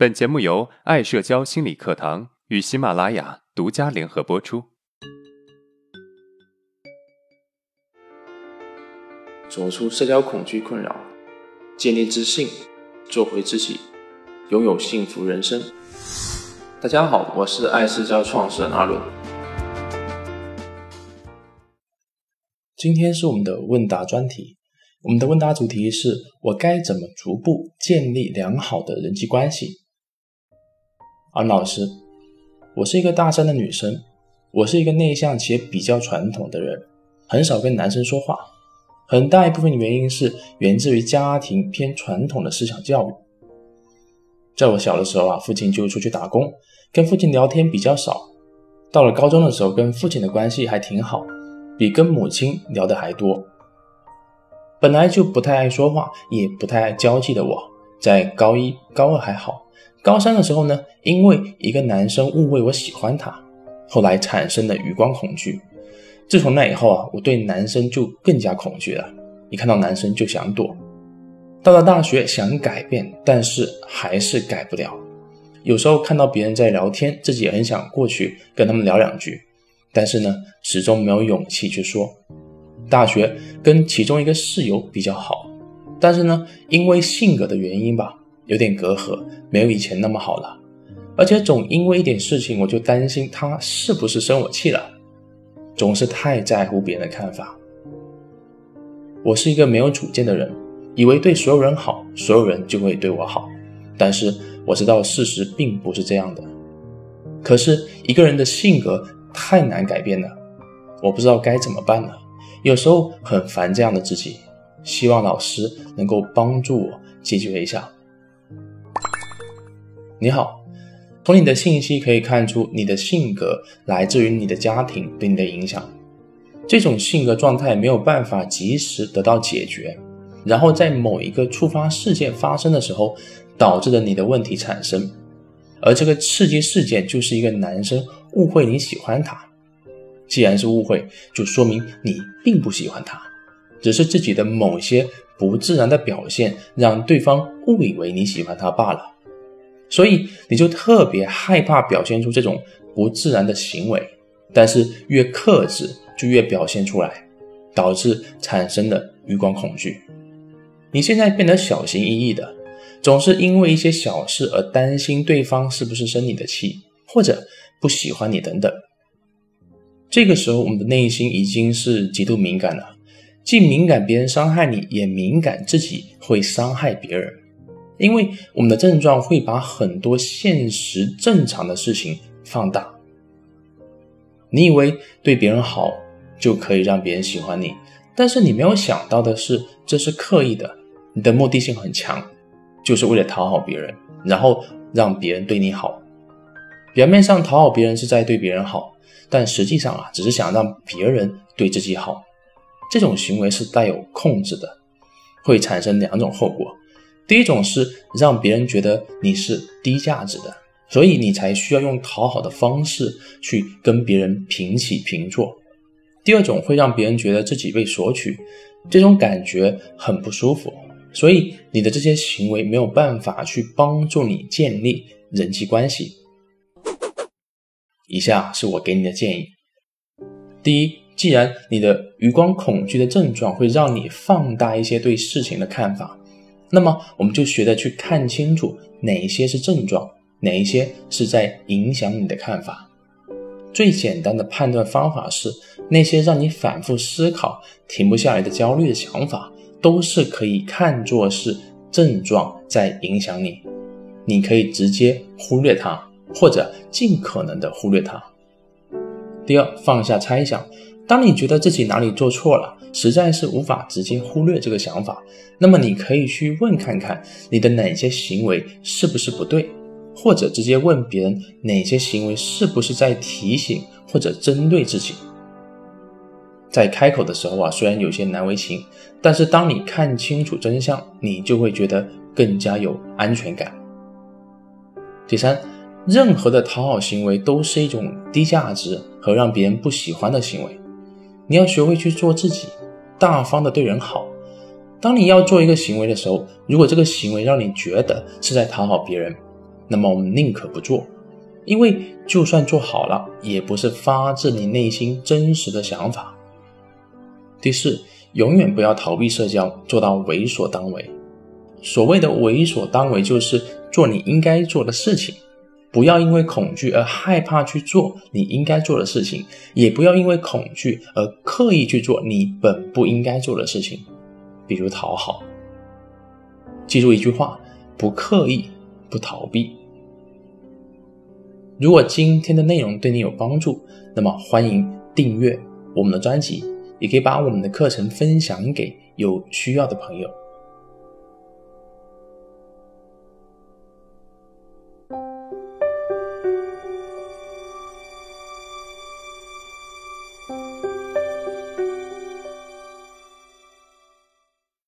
本节目由爱社交心理课堂与喜马拉雅独家联合播出。走出社交恐惧困扰，建立自信，做回自己，拥有幸福人生。大家好，我是爱社交创始人阿伦。今天是我们的问答专题。我们的问答主题是我该怎么逐步建立良好的人际关系？安老师，我是一个大三的女生，我是一个内向且比较传统的人，很少跟男生说话。很大一部分原因是源自于家庭偏传统的思想教育。在我小的时候啊，父亲就出去打工，跟父亲聊天比较少。到了高中的时候，跟父亲的关系还挺好，比跟母亲聊的还多。本来就不太爱说话，也不太爱交际的我，在高一、高二还好，高三的时候呢，因为一个男生误会我喜欢他，后来产生了余光恐惧。自从那以后啊，我对男生就更加恐惧了，一看到男生就想躲。到了大学想改变，但是还是改不了。有时候看到别人在聊天，自己也很想过去跟他们聊两句，但是呢，始终没有勇气去说。大学跟其中一个室友比较好，但是呢，因为性格的原因吧，有点隔阂，没有以前那么好了。而且总因为一点事情，我就担心他是不是生我气了，总是太在乎别人的看法。我是一个没有主见的人，以为对所有人好，所有人就会对我好。但是我知道事实并不是这样的。可是一个人的性格太难改变了，我不知道该怎么办了？有时候很烦这样的自己，希望老师能够帮助我解决一下。你好，从你的信息可以看出，你的性格来自于你的家庭对你的影响。这种性格状态没有办法及时得到解决，然后在某一个触发事件发生的时候，导致了你的问题产生。而这个刺激事件就是一个男生误会你喜欢他。既然是误会，就说明你并不喜欢他，只是自己的某些不自然的表现让对方误以为你喜欢他罢了。所以你就特别害怕表现出这种不自然的行为，但是越克制就越表现出来，导致产生的余光恐惧。你现在变得小心翼翼的，总是因为一些小事而担心对方是不是生你的气，或者不喜欢你等等。这个时候，我们的内心已经是极度敏感了，既敏感别人伤害你，也敏感自己会伤害别人。因为我们的症状会把很多现实正常的事情放大。你以为对别人好就可以让别人喜欢你，但是你没有想到的是，这是刻意的，你的目的性很强，就是为了讨好别人，然后让别人对你好。表面上讨好别人是在对别人好。但实际上啊，只是想让别人对自己好，这种行为是带有控制的，会产生两种后果。第一种是让别人觉得你是低价值的，所以你才需要用讨好的方式去跟别人平起平坐。第二种会让别人觉得自己被索取，这种感觉很不舒服，所以你的这些行为没有办法去帮助你建立人际关系。以下是我给你的建议：第一，既然你的余光恐惧的症状会让你放大一些对事情的看法，那么我们就学着去看清楚哪些是症状，哪一些是在影响你的看法。最简单的判断方法是，那些让你反复思考、停不下来的焦虑的想法，都是可以看作是症状在影响你，你可以直接忽略它。或者尽可能的忽略它。第二，放下猜想。当你觉得自己哪里做错了，实在是无法直接忽略这个想法，那么你可以去问看看你的哪些行为是不是不对，或者直接问别人哪些行为是不是在提醒或者针对自己。在开口的时候啊，虽然有些难为情，但是当你看清楚真相，你就会觉得更加有安全感。第三。任何的讨好行为都是一种低价值和让别人不喜欢的行为。你要学会去做自己，大方的对人好。当你要做一个行为的时候，如果这个行为让你觉得是在讨好别人，那么我们宁可不做，因为就算做好了，也不是发自你内心真实的想法。第四，永远不要逃避社交，做到为所当为。所谓的为所当为，就是做你应该做的事情，不要因为恐惧而害怕去做你应该做的事情，也不要因为恐惧而刻意去做你本不应该做的事情，比如讨好。记住一句话：不刻意，不逃避。如果今天的内容对你有帮助，那么欢迎订阅我们的专辑，也可以把我们的课程分享给有需要的朋友。